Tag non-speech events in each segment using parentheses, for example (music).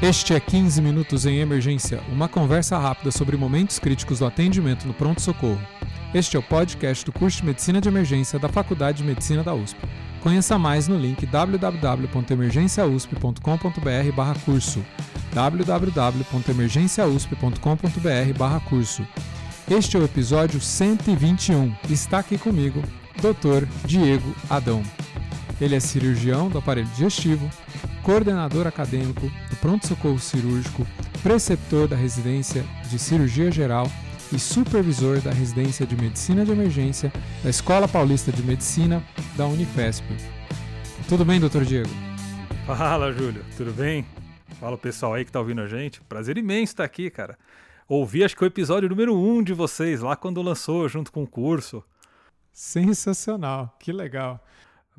Este é 15 Minutos em Emergência, uma conversa rápida sobre momentos críticos do atendimento no pronto-socorro. Este é o podcast do curso de Medicina de Emergência da Faculdade de Medicina da USP. Conheça mais no link www.emergenciausp.com.br curso www.emergenciausp.com.br curso Este é o episódio 121. Está aqui comigo, Dr. Diego Adão. Ele é cirurgião do aparelho digestivo, coordenador acadêmico do pronto-socorro cirúrgico, preceptor da residência de cirurgia geral e supervisor da residência de medicina de emergência da Escola Paulista de Medicina da Unifesp. Tudo bem, doutor Diego? Fala, Júlio. Tudo bem? Fala o pessoal aí que tá ouvindo a gente. Prazer imenso estar aqui, cara. Ouvi, acho que o episódio número um de vocês, lá quando lançou, junto com o curso. Sensacional, que legal.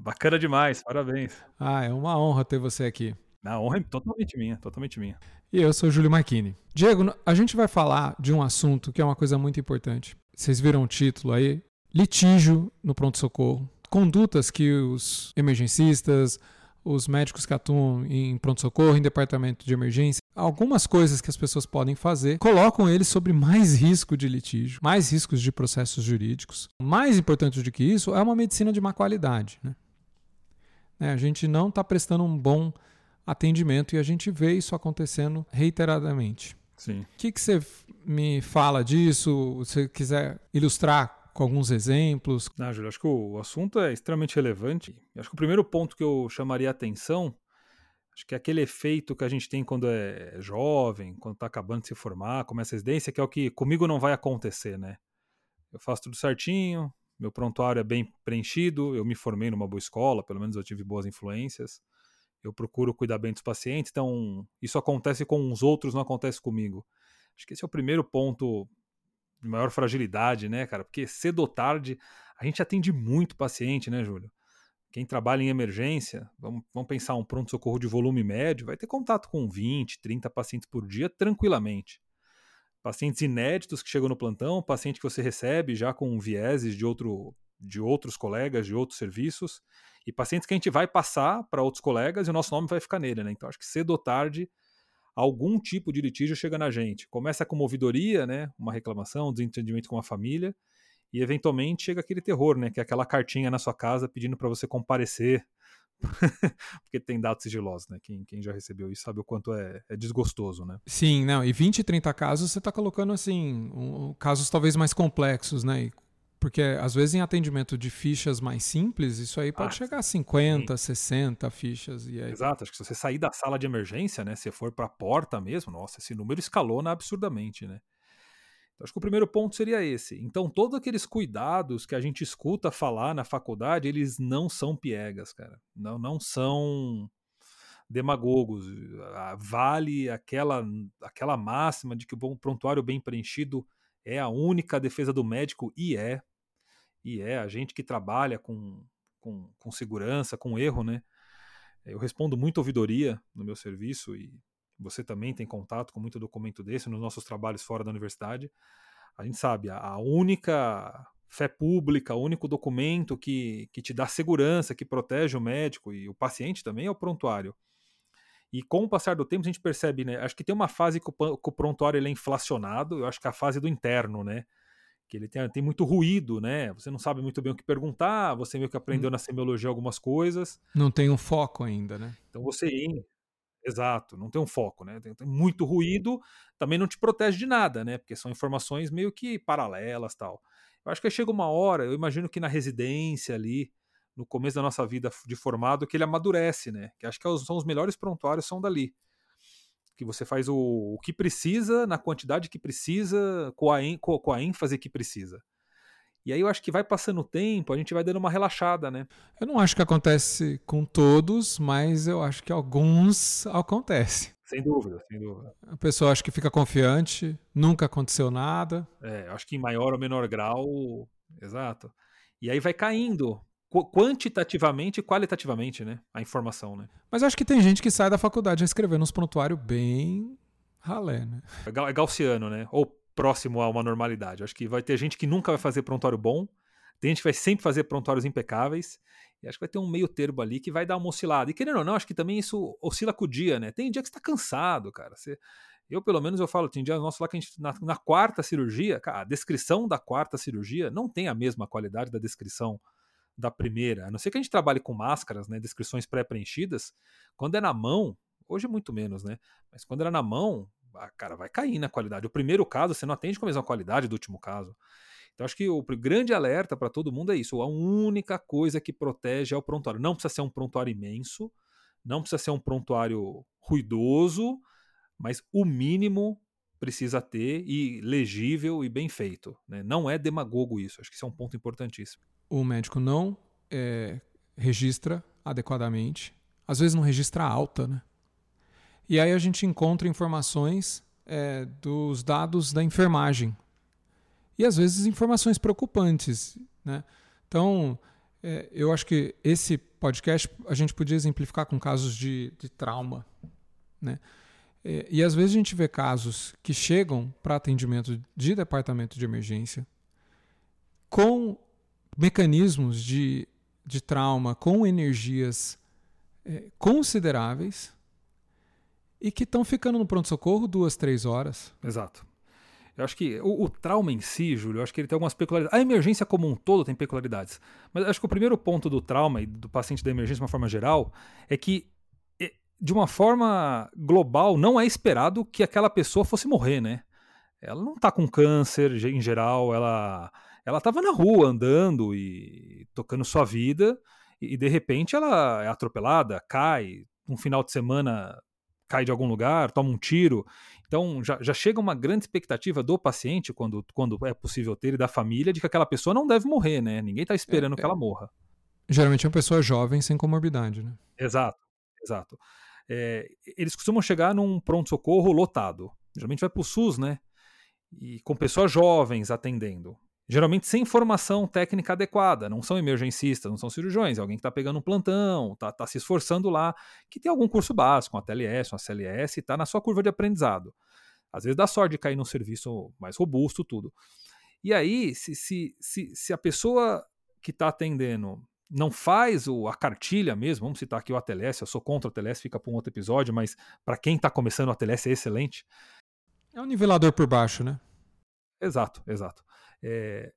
Bacana demais, parabéns. Ah, é uma honra ter você aqui. A honra é totalmente minha, totalmente minha. E eu sou o Júlio Marchini. Diego, a gente vai falar de um assunto que é uma coisa muito importante. Vocês viram o título aí? Litígio no pronto-socorro. Condutas que os emergencistas, os médicos que atuam em pronto-socorro, em departamento de emergência, algumas coisas que as pessoas podem fazer colocam eles sobre mais risco de litígio, mais riscos de processos jurídicos. Mais importante do que isso é uma medicina de má qualidade. Né? Né? A gente não está prestando um bom atendimento e a gente vê isso acontecendo reiteradamente. Sim. O que, que você me fala disso? Se você quiser ilustrar com alguns exemplos. Ah, Júlio, acho que o assunto é extremamente relevante. Acho que o primeiro ponto que eu chamaria a atenção, acho que é aquele efeito que a gente tem quando é jovem, quando está acabando de se formar, começa a residência, que é o que comigo não vai acontecer, né? Eu faço tudo certinho, meu prontuário é bem preenchido, eu me formei numa boa escola, pelo menos eu tive boas influências. Eu procuro cuidar bem dos pacientes, então isso acontece com os outros, não acontece comigo. Acho que esse é o primeiro ponto de maior fragilidade, né, cara? Porque cedo ou tarde a gente atende muito paciente, né, Júlio? Quem trabalha em emergência, vamos, vamos pensar um pronto-socorro de volume médio, vai ter contato com 20, 30 pacientes por dia tranquilamente pacientes inéditos que chegam no plantão, paciente que você recebe já com vieses de, outro, de outros colegas, de outros serviços, e pacientes que a gente vai passar para outros colegas e o nosso nome vai ficar nele, né? Então acho que cedo ou tarde algum tipo de litígio chega na gente. Começa com ouvidoria, né? Uma reclamação, um desentendimento com a família, e eventualmente chega aquele terror, né? Que é aquela cartinha na sua casa pedindo para você comparecer (laughs) porque tem dados sigilosos, né? Quem, quem já recebeu isso sabe o quanto é, é desgostoso, né? Sim, não, e 20, 30 casos você está colocando assim, um, casos talvez mais complexos, né? E, porque às vezes em atendimento de fichas mais simples, isso aí pode ah, chegar a 50, sim. 60 fichas. E aí... Exato, acho que se você sair da sala de emergência, né? Se for para a porta mesmo, nossa, esse número escalona absurdamente, né? Acho que o primeiro ponto seria esse. Então, todos aqueles cuidados que a gente escuta falar na faculdade, eles não são piegas, cara. Não, não são demagogos. Ah, vale aquela, aquela máxima de que o prontuário bem preenchido é a única defesa do médico, e é. E é. A gente que trabalha com, com, com segurança, com erro, né? Eu respondo muito ouvidoria no meu serviço e você também tem contato com muito documento desse nos nossos trabalhos fora da universidade. A gente sabe, a única fé pública, o único documento que, que te dá segurança, que protege o médico e o paciente também é o prontuário. E com o passar do tempo a gente percebe, né? Acho que tem uma fase que o, que o prontuário ele é inflacionado, eu acho que é a fase do interno, né? Que ele tem, tem muito ruído, né? Você não sabe muito bem o que perguntar, você meio que aprendeu hum. na semiologia algumas coisas. Não tem um foco ainda, né? Então você Exato, não tem um foco, né? Tem, tem, muito ruído, também não te protege de nada, né? Porque são informações meio que paralelas tal. Eu acho que chega uma hora, eu imagino que na residência ali, no começo da nossa vida de formado, que ele amadurece, né? Que acho que é são os melhores prontuários são dali. Que você faz o, o que precisa, na quantidade que precisa, com a, com a ênfase que precisa. E aí eu acho que vai passando o tempo, a gente vai dando uma relaxada, né? Eu não acho que acontece com todos, mas eu acho que alguns acontece. Sem dúvida, sem dúvida. A pessoa acha que fica confiante, nunca aconteceu nada. É, acho que em maior ou menor grau, exato. E aí vai caindo quantitativamente e qualitativamente, né? A informação, né? Mas acho que tem gente que sai da faculdade escrevendo uns prontuários bem ralé, né? É, é gaussiano, né? Ou próximo a uma normalidade. Acho que vai ter gente que nunca vai fazer prontuário bom, tem gente que vai sempre fazer prontuários impecáveis, E acho que vai ter um meio termo ali que vai dar uma oscilada. E querendo ou não, acho que também isso oscila com o dia, né? Tem dia que você tá cansado, cara. Você, eu, pelo menos, eu falo, tem dia nosso lá que a gente, na, na, quarta cirurgia, cara, a descrição da quarta cirurgia não tem a mesma qualidade da descrição da primeira. A não ser que a gente trabalhe com máscaras, né? Descrições pré-preenchidas. Quando é na mão, hoje é muito menos, né? Mas quando era na mão, cara, vai cair na qualidade. O primeiro caso, você não atende com a mesma qualidade do último caso. Então acho que o grande alerta para todo mundo é isso. A única coisa que protege é o prontuário. Não precisa ser um prontuário imenso, não precisa ser um prontuário ruidoso, mas o mínimo precisa ter e legível e bem feito. Né? Não é demagogo isso. Acho que isso é um ponto importantíssimo. O médico não é, registra adequadamente, às vezes não registra alta, né? E aí a gente encontra informações é, dos dados da enfermagem, e às vezes informações preocupantes. Né? Então, é, eu acho que esse podcast a gente podia exemplificar com casos de, de trauma. Né? É, e às vezes a gente vê casos que chegam para atendimento de departamento de emergência com mecanismos de, de trauma, com energias é, consideráveis e que estão ficando no pronto-socorro duas, três horas. Exato. Eu acho que o, o, trauma em si, Júlio, eu acho que ele tem algumas peculiaridades. A emergência como um todo tem peculiaridades. Mas acho que o primeiro ponto do trauma e do paciente da emergência de uma forma geral é que, de uma forma global, não é esperado que aquela pessoa fosse morrer, né? Ela não tá com câncer em geral, ela ela tava na rua andando e tocando sua vida e de repente ela é atropelada, cai, um final de semana cai de algum lugar, toma um tiro. Então já, já chega uma grande expectativa do paciente, quando, quando é possível ter, e da família, de que aquela pessoa não deve morrer, né? Ninguém está esperando é, que ela morra. Geralmente é uma pessoa jovem sem comorbidade, né? Exato, exato. É, eles costumam chegar num pronto-socorro lotado. Geralmente vai para o SUS, né? E com pessoas jovens atendendo geralmente sem formação técnica adequada, não são emergencistas, não são cirurgiões, é alguém que está pegando um plantão, está tá se esforçando lá, que tem algum curso básico, uma TLS, uma CLS, está na sua curva de aprendizado. Às vezes dá sorte de cair num serviço mais robusto, tudo. E aí, se, se, se, se a pessoa que está atendendo não faz o, a cartilha mesmo, vamos citar aqui o ATLS, eu sou contra o ATLS, fica para um outro episódio, mas para quem está começando o ATLS é excelente. É um nivelador por baixo, né? Exato, exato. É,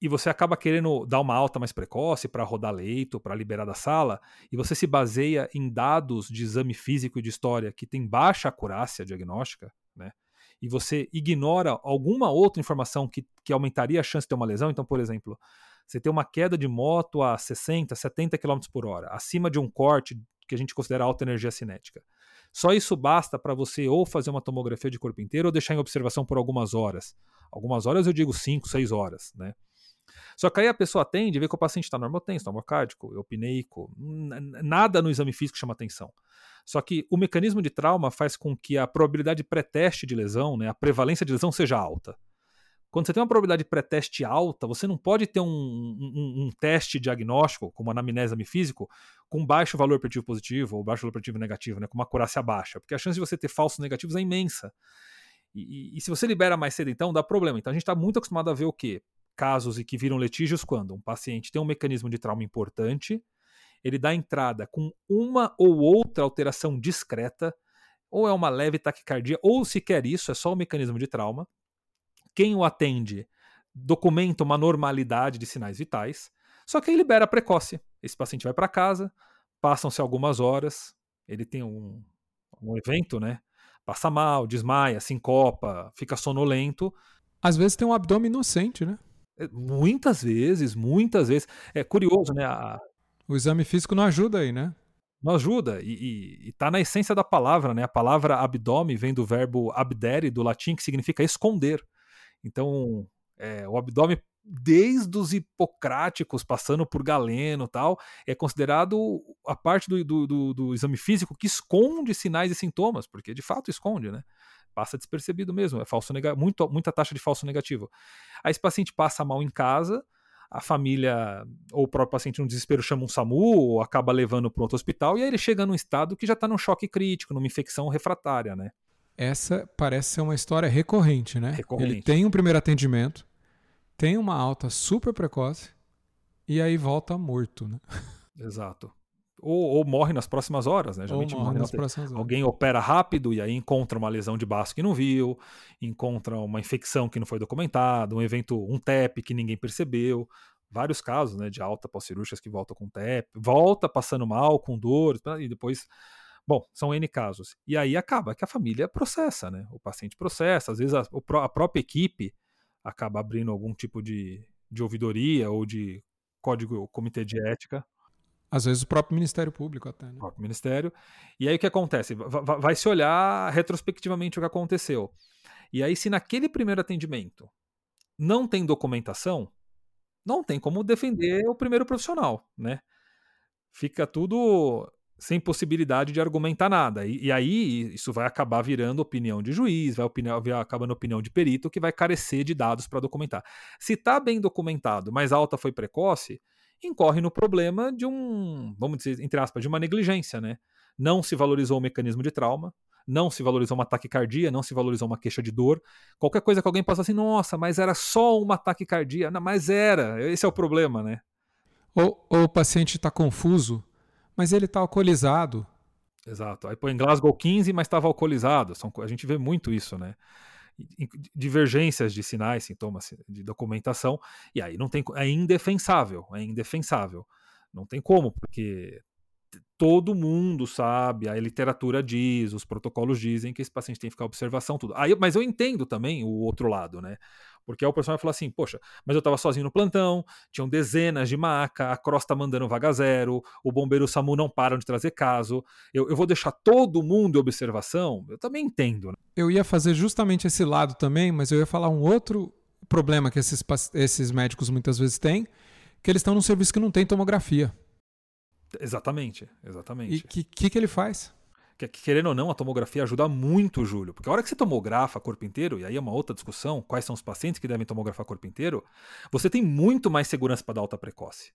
e você acaba querendo dar uma alta mais precoce para rodar leito, para liberar da sala, e você se baseia em dados de exame físico e de história que tem baixa acurácia diagnóstica, né? E você ignora alguma outra informação que, que aumentaria a chance de ter uma lesão. Então, por exemplo, você tem uma queda de moto a 60, 70 km por hora, acima de um corte que a gente considera alta energia cinética. Só isso basta para você ou fazer uma tomografia de corpo inteiro ou deixar em observação por algumas horas. Algumas horas eu digo 5, 6 horas, né? Só que aí a pessoa atende e vê que o paciente está normotenso, normocárdico, eupineico, nada no exame físico chama atenção. Só que o mecanismo de trauma faz com que a probabilidade pré-teste de lesão, né, a prevalência de lesão seja alta. Quando você tem uma probabilidade pré-teste alta, você não pode ter um, um, um, teste diagnóstico, como anamnese exame físico, com baixo valor preditivo positivo ou baixo valor preditivo negativo, né, com uma acurácia baixa, porque a chance de você ter falsos negativos é imensa. E, e, e se você libera mais cedo, então, dá problema. Então a gente está muito acostumado a ver o quê? Casos e que viram litígios quando um paciente tem um mecanismo de trauma importante, ele dá entrada com uma ou outra alteração discreta, ou é uma leve taquicardia, ou sequer isso, é só o mecanismo de trauma quem o atende documenta uma normalidade de sinais vitais, só que aí libera precoce. Esse paciente vai para casa, passam-se algumas horas, ele tem um, um evento, né? Passa mal, desmaia, sincopa, fica sonolento. Às vezes tem um abdômen inocente, né? É, muitas vezes, muitas vezes. É curioso, né? A... O exame físico não ajuda aí, né? Não ajuda. E, e, e tá na essência da palavra, né? A palavra abdômen vem do verbo abdere, do latim, que significa esconder. Então, é, o abdômen, desde os hipocráticos, passando por Galeno tal, é considerado a parte do, do, do, do exame físico que esconde sinais e sintomas, porque de fato esconde, né? Passa despercebido mesmo, é falso muito, muita taxa de falso negativo. Aí esse paciente passa mal em casa, a família ou o próprio paciente no desespero chama um SAMU ou acaba levando para outro hospital e aí ele chega num estado que já está num choque crítico, numa infecção refratária, né? Essa parece ser uma história recorrente, né? Recorrente. Ele tem um primeiro atendimento, tem uma alta super precoce e aí volta morto, né? Exato. Ou, ou, morre nas próximas horas, né? Geralmente ou morre nas próximas horas. Alguém opera rápido e aí encontra uma lesão de baço que não viu, encontra uma infecção que não foi documentada, um evento, um TEP que ninguém percebeu. Vários casos, né, de alta pós-cirúrgicas que voltam com TEP, volta passando mal, com dor, e depois Bom, são N casos. E aí acaba que a família processa, né? O paciente processa, às vezes a, a própria equipe acaba abrindo algum tipo de, de ouvidoria ou de código, comitê de ética. Às vezes o próprio Ministério Público até. Né? O próprio Ministério. E aí o que acontece? Vai, vai se olhar retrospectivamente o que aconteceu. E aí, se naquele primeiro atendimento não tem documentação, não tem como defender o primeiro profissional, né? Fica tudo sem possibilidade de argumentar nada. E, e, aí isso vai acabar virando opinião de juiz, vai, opinião, acabando opinião de perito, que vai carecer de dados para documentar. Se está bem documentado, mas a alta foi precoce, incorre no problema de um, vamos dizer, entre aspas, de uma negligência, né? Não se valorizou o mecanismo de trauma, não se valorizou uma taquicardia, não se valorizou uma queixa de dor. Qualquer coisa que alguém possa assim, nossa, mas era só uma taquicardia. Não, mas era, esse é o problema, né? Ou, ou o paciente está confuso mas ele está alcoolizado. Exato. Aí põe Glasgow 15, mas estava alcoolizado. São, a gente vê muito isso, né? Divergências de sinais, sintomas de documentação, e aí não tem é indefensável, é indefensável. Não tem como, porque todo mundo sabe, a literatura diz, os protocolos dizem que esse paciente tem que ficar observação, tudo. Aí, mas eu entendo também o outro lado, né? Porque aí o personagem fala assim, poxa, mas eu estava sozinho no plantão, tinham dezenas de maca, a Cross tá mandando vaga zero, o bombeiro SAMU não param de trazer caso, eu, eu vou deixar todo mundo em observação? Eu também entendo. Né? Eu ia fazer justamente esse lado também, mas eu ia falar um outro problema que esses, esses médicos muitas vezes têm, que eles estão num serviço que não tem tomografia. Exatamente, exatamente. E o que, que, que ele faz? Que, querendo ou não, a tomografia ajuda muito, Júlio. Porque a hora que você tomografa corpo inteiro, e aí é uma outra discussão, quais são os pacientes que devem tomografar corpo inteiro, você tem muito mais segurança para dar alta precoce.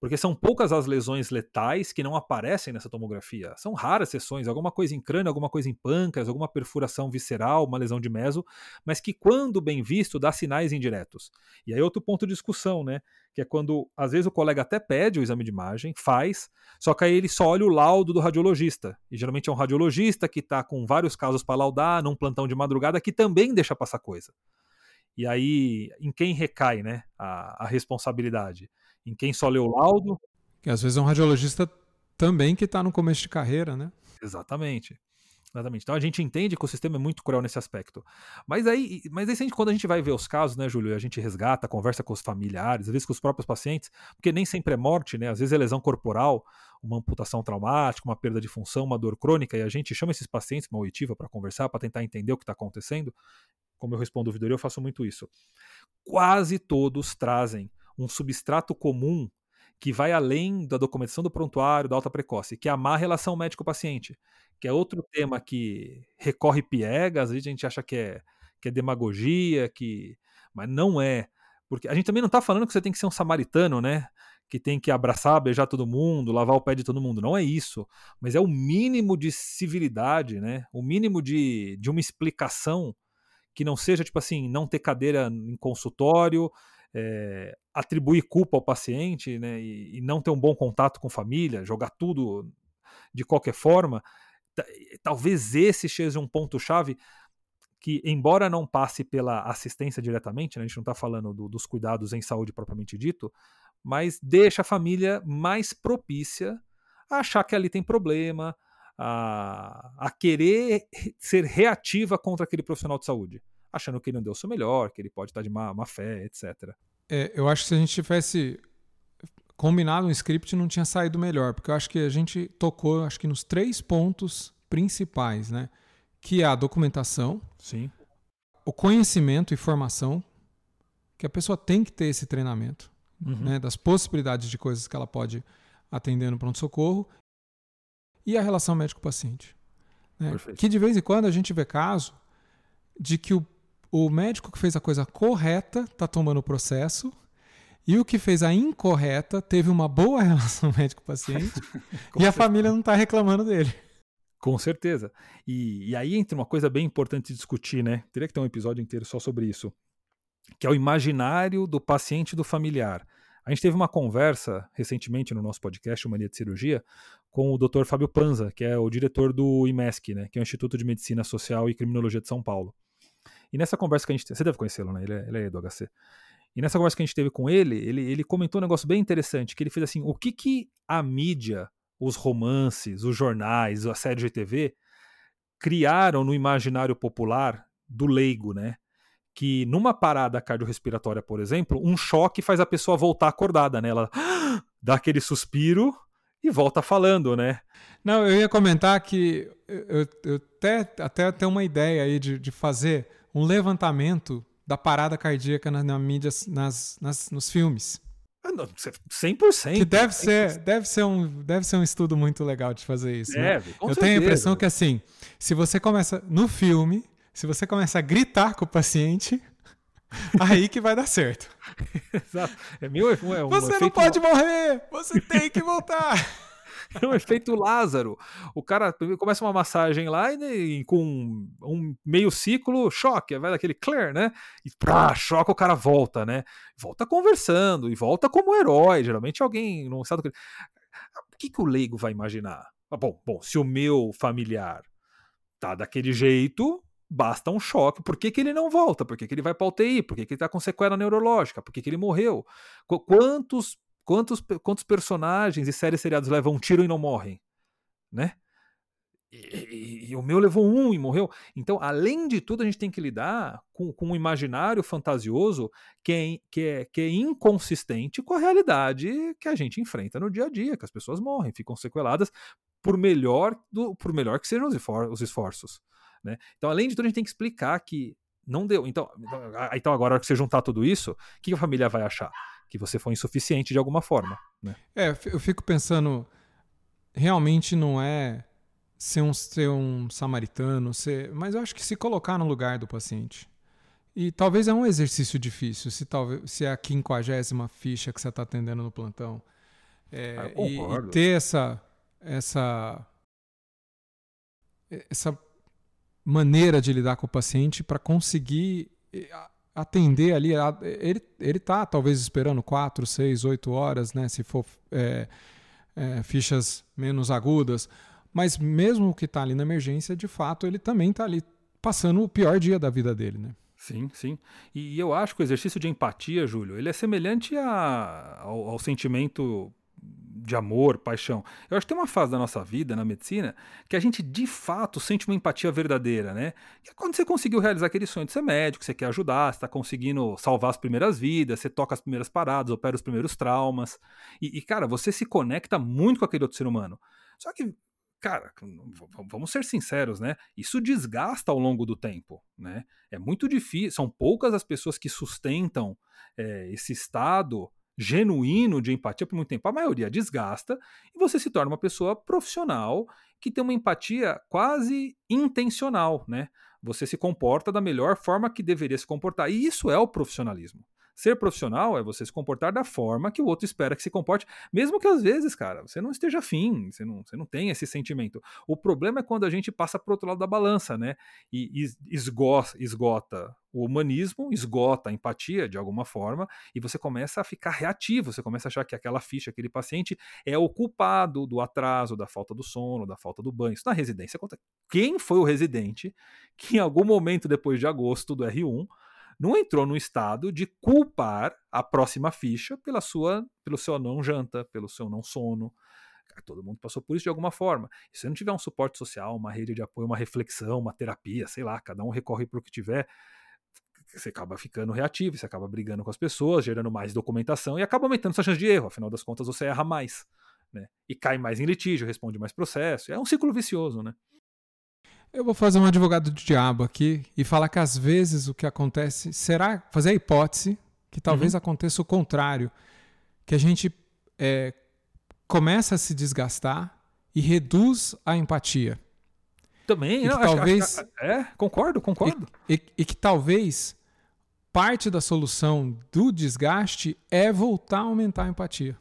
Porque são poucas as lesões letais que não aparecem nessa tomografia. São raras sessões, alguma coisa em crânio, alguma coisa em pâncreas, alguma perfuração visceral, uma lesão de meso, mas que, quando bem visto, dá sinais indiretos. E aí outro ponto de discussão, né? Que é quando, às vezes, o colega até pede o exame de imagem, faz, só que aí ele só olha o laudo do radiologista. E geralmente é um radiologista que está com vários casos para laudar, num plantão de madrugada, que também deixa passar coisa. E aí, em quem recai né, a, a responsabilidade? Em quem só lê o laudo. Que às vezes é um radiologista também que está no começo de carreira, né? Exatamente. Exatamente. Então a gente entende que o sistema é muito cruel nesse aspecto. Mas aí, mas aí quando a gente vai ver os casos, né, Júlio, a gente resgata, conversa com os familiares, às vezes com os próprios pacientes, porque nem sempre é morte, né? Às vezes é lesão corporal, uma amputação traumática, uma perda de função, uma dor crônica, e a gente chama esses pacientes, uma oitiva, para conversar, para tentar entender o que está acontecendo. Como eu respondo o ouvidoria, eu faço muito isso. Quase todos trazem um substrato comum que vai além da documentação do prontuário, da alta precoce, que é a má relação médico-paciente, que é outro tema que recorre piegas, a gente acha que é, que é demagogia, que mas não é. Porque a gente também não está falando que você tem que ser um samaritano, né? Que tem que abraçar, beijar todo mundo, lavar o pé de todo mundo. Não é isso. Mas é o mínimo de civilidade, né? O mínimo de, de uma explicação que não seja, tipo assim, não ter cadeira em consultório, é, atribuir culpa ao paciente né, e, e, não ter um bom contato com família, jogar tudo de qualquer forma, talvez esse seja um ponto-chave que, embora não passe pela assistência diretamente, né, a gente não está falando do, dos cuidados em saúde propriamente dito, mas deixa a família mais propícia a achar que ali tem problema, a, a querer ser reativa contra aquele profissional de saúde achando que ele não deu o seu melhor, que ele pode estar de má, má fé, etc. É, eu acho que se a gente tivesse combinado um script não tinha saído melhor, porque eu acho que a gente tocou, acho que nos três pontos principais, né? Que é a documentação, Sim. o conhecimento e formação, que a pessoa tem que ter esse treinamento, uhum. né? Das possibilidades de coisas que ela pode atender no pronto-socorro e a relação médico-paciente. Né? Que de vez em quando a gente vê caso de que o o médico que fez a coisa correta está tomando o processo e o que fez a incorreta teve uma boa (laughs) relação médico-paciente (laughs) e a família não está reclamando dele. Com certeza. E, e, aí entra uma coisa bem importante de discutir, né? Teria que ter um episódio inteiro só sobre isso. Que é o imaginário do paciente e do familiar. A gente teve uma conversa recentemente no nosso podcast, o Mania de Cirurgia, com o Dr. Fábio Panza, que é o diretor do IMESC, né, que é o Instituto de Medicina Social e Criminologia de São Paulo. E nessa conversa que a gente você deve conhecê-lo, né? Ele é, ele é do HC. E nessa conversa que a gente teve com ele, ele, ele comentou um negócio bem interessante, que ele fez assim, o que que a mídia, os romances, os jornais, a série de TV criaram no imaginário popular do leigo, né? Que numa parada cardiorrespiratória, por exemplo, um choque faz a pessoa voltar acordada, né? Ela dá aquele suspiro e volta falando, né? Não, eu ia comentar que eu, eu até, até tenho uma ideia aí de, de fazer um levantamento da parada cardíaca na, na mídia, nas, nas, nos filmes. 100%. Que deve 100%. ser, deve ser um, deve ser um estudo muito legal de fazer isso. Né? Deve, né? Eu certeza. tenho a impressão que assim, se você começa no filme, se você começa a gritar com o paciente, (laughs) aí que vai dar certo. (laughs) Exato. É meu, é um você não pode morrer, você tem que voltar. (laughs) é (laughs) um efeito Lázaro. O cara começa uma massagem lá e com um meio ciclo, choque, vai daquele clear, né? E pá, choca, o cara volta, né? Volta conversando e volta como herói. Geralmente alguém não sabe o que. O que, o leigo vai imaginar? Ah, bom, bom, se o meu familiar tá daquele jeito, basta um choque. Por que, que ele não volta? Por que, que ele vai para UTI? Por que, que ele está com sequela neurológica? Por que, que ele morreu? Quantos Quantos, quantos personagens e séries seriados levam um tiro e não morrem? Né? E, e, e, o meu levou um e morreu. Então, além de tudo, a gente tem que lidar com, com um imaginário fantasioso que é, que, é, que é inconsistente com a realidade que a gente enfrenta no dia a dia, que as pessoas morrem, ficam sequeladas, por melhor, do, por melhor que sejam os, os esforços. Né? Então, além de tudo, a gente tem que explicar que não deu. Então, então agora, que você juntar tudo isso, o que a família vai achar? Que você foi insuficiente de alguma forma. Né? É, eu fico pensando, realmente não é ser um, ser um samaritano, ser, mas eu acho que se colocar no lugar do paciente. E talvez é um exercício difícil, se, talvez, se é a quinquagésima ficha que você está atendendo no plantão. É, ah, e, e, ter essa, essa, essa maneira de lidar com o paciente para conseguir atender ali. Ele, ele tá talvez esperando 4, 6, 8 horas, né? Se for é, é, fichas menos agudas. Mas mesmo que está ali na emergência, de fato, ele também está ali passando o pior dia da vida dele, né? Sim, sim. E eu acho que o exercício de empatia, Júlio, ele é semelhante a, ao, ao sentimento de amor, paixão. Eu acho que tem uma fase da nossa vida na medicina que a gente de fato sente uma empatia verdadeira, né? É quando você conseguiu realizar aquele sonho de ser médico, você quer ajudar, você está conseguindo salvar as primeiras vidas, você toca as primeiras paradas, opera os primeiros traumas. E, e, cara, você se conecta muito com aquele outro ser humano. Só que, cara, vamos ser sinceros, né? Isso desgasta ao longo do tempo, né? É muito difícil, são poucas as pessoas que sustentam é, esse estado genuíno de empatia por muito tempo, a maioria desgasta e você se torna uma pessoa profissional que tem uma empatia quase intencional, né? Você se comporta da melhor forma que deveria se comportar. E isso é o profissionalismo. Ser profissional é você se comportar da forma que o outro espera que se comporte, mesmo que às vezes, cara, você não esteja afim, você não, você não tem esse sentimento. O problema é quando a gente passa para outro lado da balança, né? E esgota, esgota o humanismo, esgota a empatia de alguma forma, e você começa a ficar reativo, você começa a achar que aquela ficha, aquele paciente é o culpado do atraso, da falta do sono, da falta do banho. Isso na residência conta. Quem foi o residente que em algum momento depois de agosto do R1 não entrou no estado de culpar a próxima ficha pela sua, pelo seu não janta, pelo seu não sono. Todo mundo passou por isso de alguma forma. E se não tiver um suporte social, uma rede de apoio, uma reflexão, uma terapia, sei lá, cada um recorre para o que tiver, você acaba ficando reativo, você acaba brigando com as pessoas, gerando mais documentação e acaba aumentando sua chance de erro. Afinal das contas, você erra mais. Né? E cai mais em litígio, responde mais processo. É um ciclo vicioso, né? Eu vou fazer um advogado do diabo aqui e falar que às vezes o que acontece será fazer a hipótese que talvez uhum. aconteça o contrário, que a gente é, começa a se desgastar e reduz a empatia. Também, e não, talvez acho, acho, é, concordo, concordo. E, e, e que talvez parte da solução do desgaste é voltar a aumentar a empatia.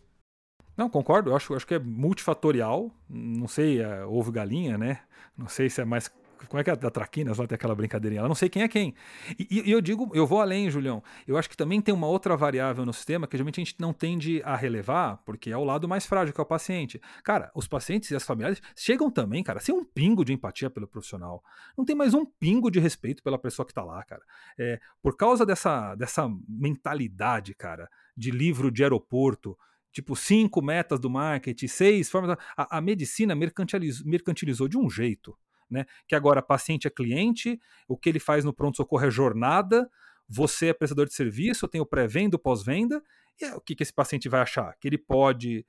Não, concordo. Eu acho, acho que é multifatorial. Não sei, é ovo galinha, né? Não sei se é mais como é que é da Traquinas lá tem aquela brincadeirinha? Ela não sei quem é quem. E, e, eu digo, eu vou além, Julião. Eu acho que também tem uma outra variável no sistema que geralmente a gente não tende a relevar, porque é o lado mais frágil, que é o paciente. Cara, os pacientes e as familiares chegam também, cara, sem um pingo de empatia pelo profissional. Não tem mais um pingo de respeito pela pessoa que tá lá, cara. É, por causa dessa, dessa mentalidade, cara, de livro de aeroporto, tipo cinco metas do marketing, seis formas. A, a medicina mercantilizou, mercantilizou de um jeito né? Que agora paciente é cliente, o que ele faz no pronto-socorro é jornada, você é prestador de serviço, tem o pré-venda, o pós-venda, e o que, que esse paciente vai achar? Que ele pode,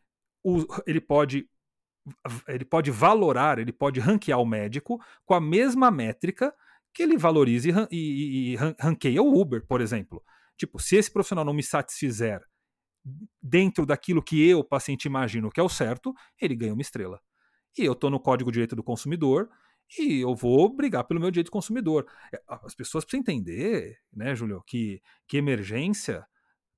ele pode ele pode valorar, ele pode ranquear o médico com a mesma métrica que ele valoriza e, e, e ranqueia o Uber, por exemplo. Tipo, se esse profissional não me satisfizer dentro daquilo que eu, paciente, imagino que é o certo, ele ganha uma estrela. E eu estou no Código de Direito do Consumidor, e eu vou brigar pelo meu direito consumidor. É, as pessoas precisam entender, né, Júlio, que, que emergência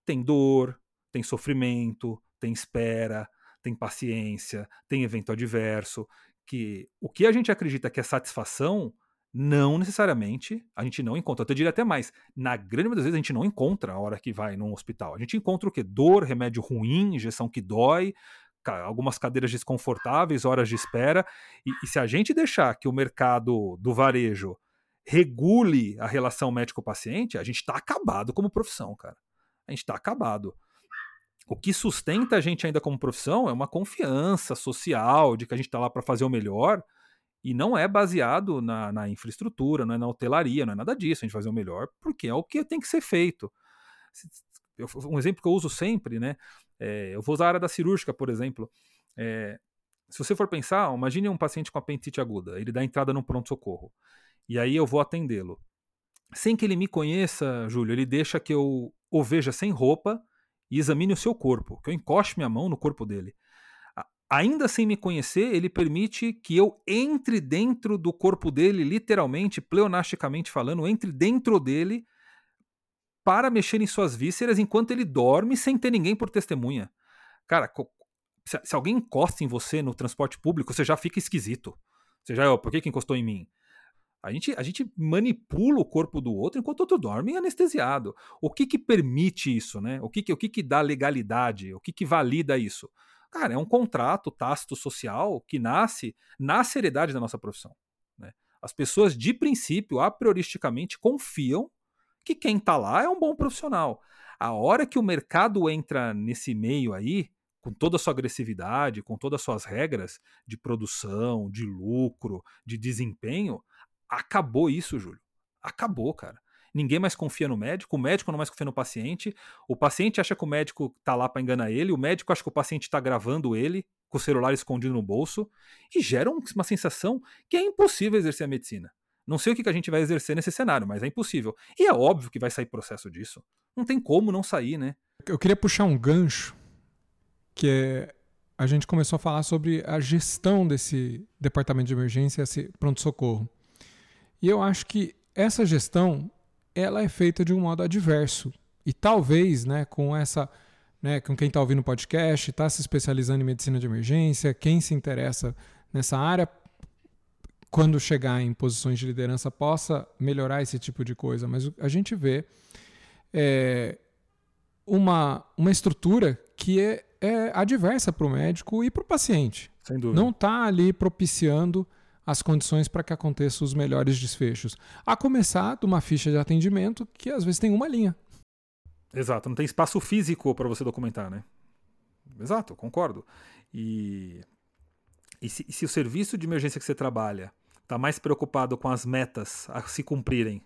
tem dor, tem sofrimento, tem espera, tem paciência, tem evento adverso, que o que a gente acredita que é satisfação, não necessariamente a gente não encontra. Eu diria até mais, na grande maioria das vezes a gente não encontra a hora que vai num hospital. A gente encontra o que? Dor, remédio ruim, injeção que dói, algumas cadeiras desconfortáveis, horas de espera. E, e, se a gente deixar que o mercado do varejo regule a relação médico-paciente, a gente está acabado como profissão, cara. A gente está acabado. O que sustenta a gente ainda como profissão é uma confiança social de que a gente está lá para fazer o melhor e não é baseado na, na, infraestrutura, não é na hotelaria, não é nada disso. A gente fazer o melhor porque é o que tem que ser feito. Um exemplo que eu uso sempre, né? É, eu vou usar a área da cirúrgica, por exemplo. É, se você for pensar, imagine um paciente com apendicite aguda, ele dá entrada no pronto-socorro. E aí eu vou atendê-lo. Sem que ele me conheça, Júlio, ele deixa que eu o veja sem roupa e examine o seu corpo, que eu encoste minha mão no corpo dele. Ainda sem me conhecer, ele permite que eu entre dentro do corpo dele, literalmente, pleonasticamente falando, entre dentro dele para mexer em suas vísceras enquanto ele dorme sem ter ninguém por testemunha. Cara, se, alguém encosta em você no transporte público, você já fica esquisito. Você já, oh, por que, que encostou em mim? A gente, a gente manipula o corpo do outro enquanto o outro dorme anestesiado. O que que permite isso, né? O que que, o que, que dá legalidade? O que que valida isso? Cara, é um contrato tácito social que nasce na seriedade da nossa profissão. Né? As pessoas, de princípio, a prioristicamente, confiam que quem está lá é um bom profissional. A hora que o mercado entra nesse meio aí, com toda a sua agressividade, com todas as suas regras de produção, de lucro, de desempenho, acabou isso, Júlio. Acabou, cara. Ninguém mais confia no médico, o médico não mais confia no paciente, o paciente acha que o médico está lá para enganar ele, o médico acha que o paciente está gravando ele com o celular escondido no bolso e gera uma sensação que é impossível exercer a medicina. Não sei o que a gente vai exercer nesse cenário, mas é impossível. E é óbvio que vai sair processo disso. Não tem como não sair, né? Eu queria puxar um gancho que é a gente começou a falar sobre a gestão desse departamento de emergência, esse pronto-socorro. E eu acho que essa gestão ela é feita de um modo adverso. E talvez, né, com essa, né, com quem está ouvindo o podcast, está se especializando em medicina de emergência, quem se interessa nessa área, quando chegar em posições de liderança, possa melhorar esse tipo de coisa. Mas a gente vê é, uma, uma estrutura que é, é adversa para o médico e para o paciente. Sem dúvida. Não está ali propiciando as condições para que aconteçam os melhores desfechos. A começar de uma ficha de atendimento que às vezes tem uma linha. Exato, não tem espaço físico para você documentar, né? Exato, concordo. E, e, se, se o serviço de emergência que você trabalha está mais preocupado com as metas a se cumprirem,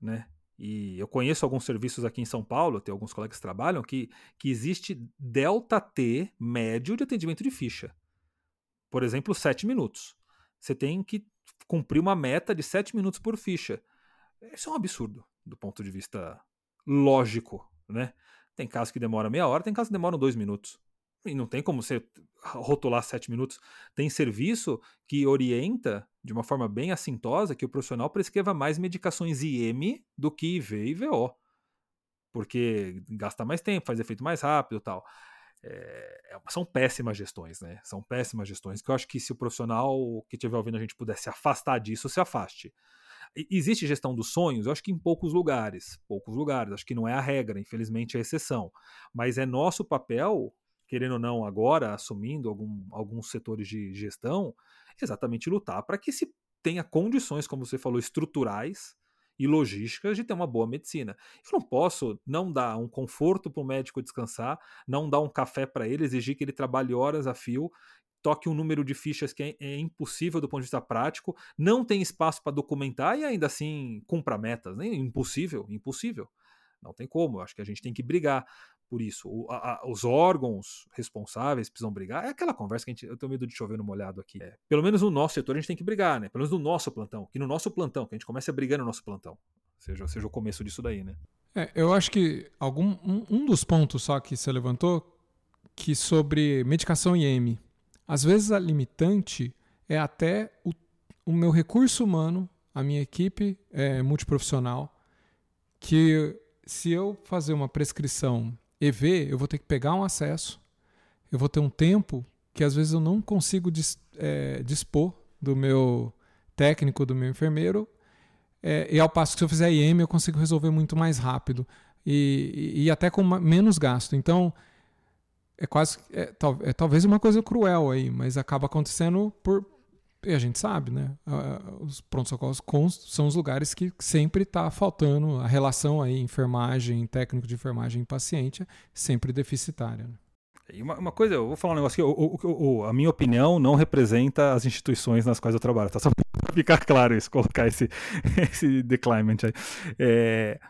né? E eu conheço alguns serviços aqui em São Paulo, tem alguns colegas que trabalham, que, que existe delta T médio de atendimento de ficha. Por exemplo, 7 minutos. Você tem que cumprir uma meta de 7 minutos por ficha. Isso é um absurdo do ponto de vista lógico, né? Tem casos que demoram meia hora, tem casos que demoram dois minutos. E não tem como você rotular sete minutos. Tem serviço que orienta de uma forma bem assintosa que o profissional prescreva mais medicações IM do que IV e VO. Porque gasta mais tempo, faz efeito mais rápido tal. É, são péssimas gestões, né? São péssimas gestões que eu acho que se o profissional que estiver ouvindo a gente pudesse afastar disso, se afaste. Existe gestão dos sonhos? Eu acho que em poucos lugares. Poucos lugares. Acho que não é a regra, infelizmente é a exceção. Mas é nosso papel, querendo ou não, agora, assumindo algum, alguns setores de gestão, exatamente lutar para que se tenha condições, como você falou, estruturais e logísticas de ter uma boa medicina. Eu não posso não dar um conforto para o médico descansar, não dar um café para ele, exigir que ele trabalhe horas a fio, toque um número de fichas que é, é impossível do ponto de vista prático, não tem espaço para documentar e ainda assim cumpra metas. Nem impossível, impossível. Não tem como. Eu acho que a gente tem que brigar por isso. O, a, a, os órgãos responsáveis precisam brigar. É aquela conversa que a gente. Eu tenho medo de chover no molhado aqui. É, pelo menos no nosso setor a gente tem que brigar, né? Pelo menos no nosso plantão. Que no nosso plantão, que a gente comece a brigar no nosso plantão. Seja, seja o começo disso daí, né? É, eu acho que algum, um, um dos pontos só que você levantou, que sobre medicação IM às vezes a limitante é até o, o meu recurso humano, a minha equipe é, multiprofissional, que se eu fazer uma prescrição EV, eu vou ter que pegar um acesso, eu vou ter um tempo que às vezes eu não consigo dis, é, dispor do meu técnico, do meu enfermeiro, é, e ao passo que se eu fizer IM eu consigo resolver muito mais rápido e, e, e até com menos gasto. Então, é quase é, tal, é talvez uma coisa cruel aí, mas acaba acontecendo por e a gente sabe, né? Os pronto-socorros são os lugares que sempre está faltando a relação aí enfermagem, técnico de enfermagem e paciente sempre deficitária. Né? Uma, coisa, eu vou falar um negócio aqui, o, o, o, a minha opinião não representa as instituições nas quais eu trabalho, tá? Só para (laughs) ficar claro isso, colocar esse, (laughs) esse decline aí. É,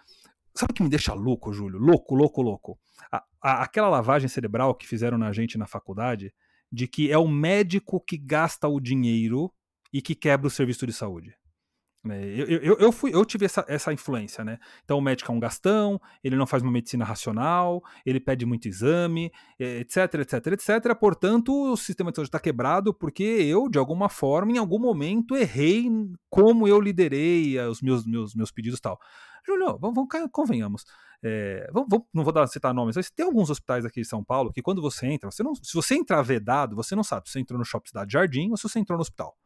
sabe o que me deixa louco, Júlio? Louco, louco, louco a, a, aquela lavagem cerebral que fizeram na gente na faculdade, de que é o médico que gasta o dinheiro e que quebra o serviço de saúde. Né? Eu, eu, eu, fui, eu tive essa, essa influência, né? Então o médico é um gastão, ele não faz uma medicina racional, ele pede muito exame, etc, etc, etc. Portanto, o sistema de saúde está quebrado porque eu, de alguma forma, em algum momento, errei como eu liderei os meus, meus, meus pedidos e tal. Júlio, vamos, vamos convenhamos. É, vamos, vamos, não vou dar, citar nomes, mas tem alguns hospitais aqui em São Paulo que quando você entra, você não, se você entrar vedado, você não sabe se você entrou no Shopping Cidade Jardim ou se você entrou no hospital.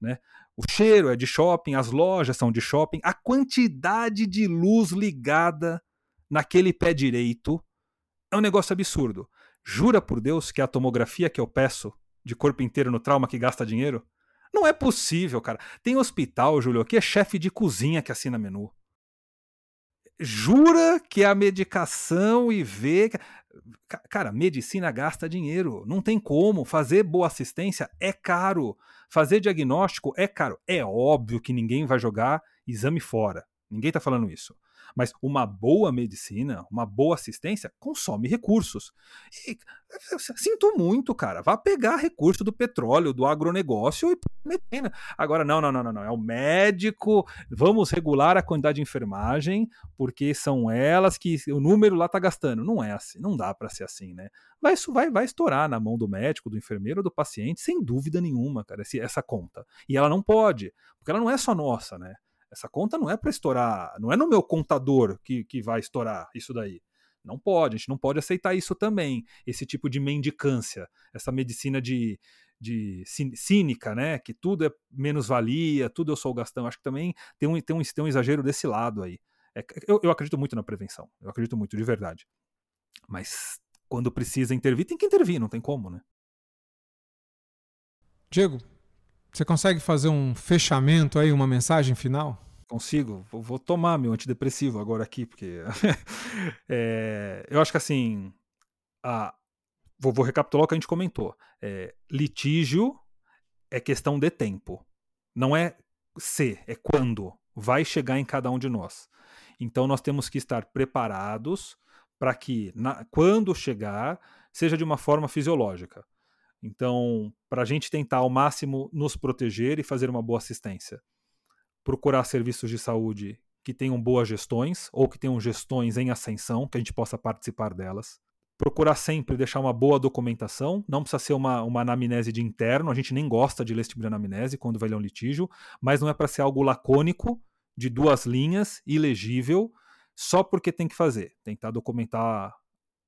Né? O cheiro é de shopping, as lojas são de shopping, a quantidade de luz ligada naquele pé direito é um negócio absurdo. Jura por Deus que a tomografia que eu peço de corpo inteiro no trauma que gasta dinheiro? Não é possível, cara. Tem hospital, Júlio, que é chefe de cozinha que assina menu jura que a medicação e vê. Cara, medicina gasta dinheiro. Não tem como. Fazer boa assistência é caro. Fazer diagnóstico é caro. É óbvio que ninguém vai jogar exame fora. Ninguém está falando isso. Mas uma boa medicina, uma boa assistência, consome recursos. E, sinto muito, cara. Vá pegar recurso do petróleo, do agronegócio e Agora, não, não, não, não, não. É o médico. Vamos regular a quantidade de enfermagem, porque são elas que o número lá tá gastando. Não é assim, não dá para ser assim, né? Vai, isso vai, vai estourar na mão do médico, do enfermeiro do paciente, sem dúvida nenhuma, cara, essa conta. E ela não pode, porque ela não é só nossa, né? Essa conta não é para estourar, não é no meu contador que, que vai estourar isso daí. Não pode, a gente não pode aceitar isso também, esse tipo de mendicância, essa medicina de, de cínica, né? Que tudo é menos-valia, tudo eu sou o gastão. Acho que também tem um, tem um, tem um exagero desse lado aí. É, eu, eu acredito muito na prevenção, eu acredito muito, de verdade. Mas quando precisa intervir, tem que intervir, não tem como, né? Diego, você consegue fazer um fechamento aí, uma mensagem final? Consigo. Vou, tomar meu antidepressivo agora aqui, porque (laughs) é, eu acho que assim, a, vou, vou, recapitular o que a gente comentou. É, litígio é questão de tempo. Não é se, é quando vai chegar em cada um de nós. Então nós temos que estar preparados para que, na, quando chegar, seja de uma forma fisiológica. Então, para a gente tentar ao máximo nos proteger e fazer uma boa assistência, procurar serviços de saúde que tenham boas gestões ou que tenham gestões em ascensão, que a gente possa participar delas. Procurar sempre deixar uma boa documentação, não precisa ser uma, uma anamnese de interno, a gente nem gosta de ler esse tipo de anamnese quando vai ler um litígio, mas não é para ser algo lacônico, de duas linhas, ilegível, só porque tem que fazer. Tentar documentar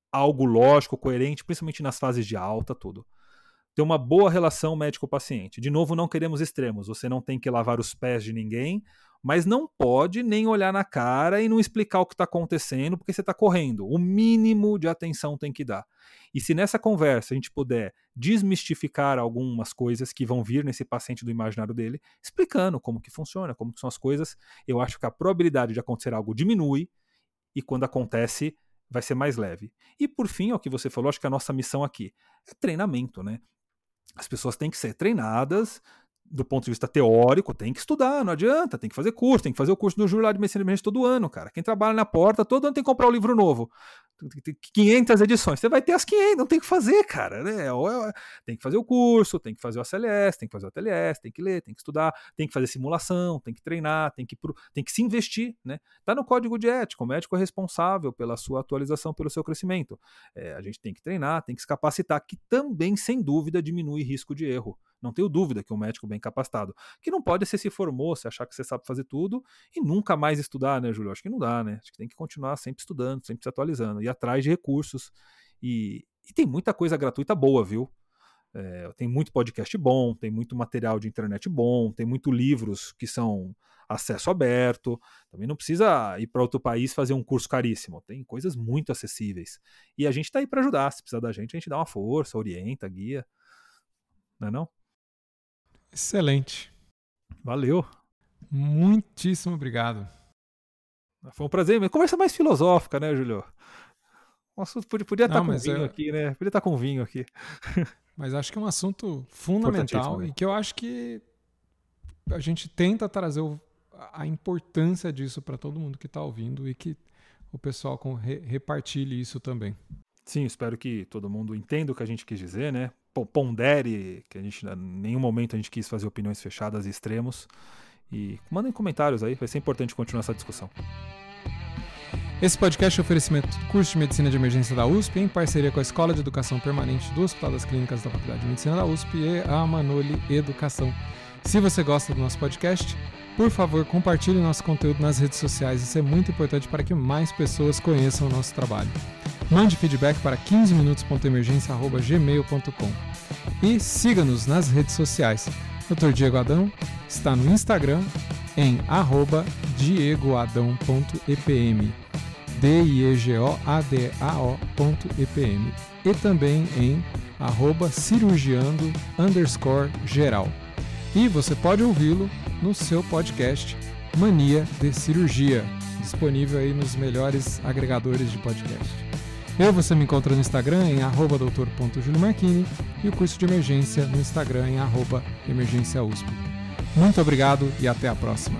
algo lógico, coerente, principalmente nas fases de alta, tudo. Ter uma boa relação médico-paciente. De novo, não queremos extremos. Você não tem que lavar os pés de ninguém, mas não pode nem olhar na cara e não explicar o que está acontecendo porque você está correndo. O mínimo de atenção tem que dar. E se nessa conversa a gente puder desmistificar algumas coisas que vão vir nesse paciente do imaginário dele, explicando como que funciona, como que são as coisas, eu acho que a probabilidade de acontecer algo diminui e quando acontece vai ser mais leve. E por fim, é o que você falou, acho que a nossa missão aqui é treinamento, né? As pessoas têm que ser treinadas do ponto de vista teórico, tem que estudar, não adianta, tem que fazer curso, tem que fazer o curso do Júlio lá de Medicina todo ano, cara. Quem trabalha na porta, todo ano tem que comprar o um livro novo. 500 edições, você vai ter as 500, não tem que fazer, cara, né? Tem que fazer o curso, tem que fazer o ACLS, tem que fazer o ATLS, tem que ler, tem que estudar, tem que fazer simulação, tem que treinar, tem que, tem que se investir, né? Tá no código de ética, o médico é responsável pela sua atualização, pelo seu crescimento. É, a gente tem que treinar, tem que se capacitar, que também, sem dúvida, diminui risco de erro. Não tenho dúvida que um médico bem capacitado, que não pode ser se formou, se achar que você sabe fazer tudo e nunca mais estudar, né, Júlio? Acho que não dá, né? Acho que tem que continuar sempre estudando, sempre se atualizando, ir atrás de recursos. E, e tem muita coisa gratuita boa, viu? É, tem muito podcast bom, tem muito material de internet bom, tem muito livros que são acesso aberto. Também não precisa ir para outro país fazer um curso caríssimo. Tem coisas muito acessíveis. E a gente está aí para ajudar. Se precisar da gente, a gente dá uma força, orienta, guia. Não é não? Excelente. Valeu. Muitíssimo obrigado. Foi um prazer. Conversa mais filosófica, né, Julio? O assunto podia, podia estar com vinho eu... aqui, né? Podia estar com vinho aqui. (laughs) Mas acho que é um assunto fundamental né? e que eu acho que a gente tenta trazer o, a importância disso para todo mundo que está ouvindo e que o pessoal com, re, repartilhe isso também. Sim, espero que todo mundo entenda o que a gente quis dizer, né? Pondere, que a gente em nenhum momento a gente quis fazer opiniões fechadas e extremos. E mandem comentários aí, vai ser importante continuar essa discussão. Esse podcast é oferecimento do curso de Medicina de Emergência da USP, em parceria com a Escola de Educação Permanente do Hospital das Clínicas da Faculdade de Medicina da USP e a Manoli Educação. Se você gosta do nosso podcast, por favor, compartilhe nosso conteúdo nas redes sociais, isso é muito importante para que mais pessoas conheçam o nosso trabalho. Mande feedback para 15minutos.emergência.gmail.com e siga-nos nas redes sociais. Dr. Diego Adão está no Instagram em arroba diegoadão.epm D-I-E-G-O-A-D-A-O.epm e também em arroba cirurgiando underscore geral. E você pode ouvi-lo no seu podcast Mania de Cirurgia, disponível aí nos melhores agregadores de podcast. Eu, você me encontra no Instagram em arroba doutor.juliomarchini e o curso de emergência no Instagram em arroba emergênciausp. Muito obrigado e até a próxima.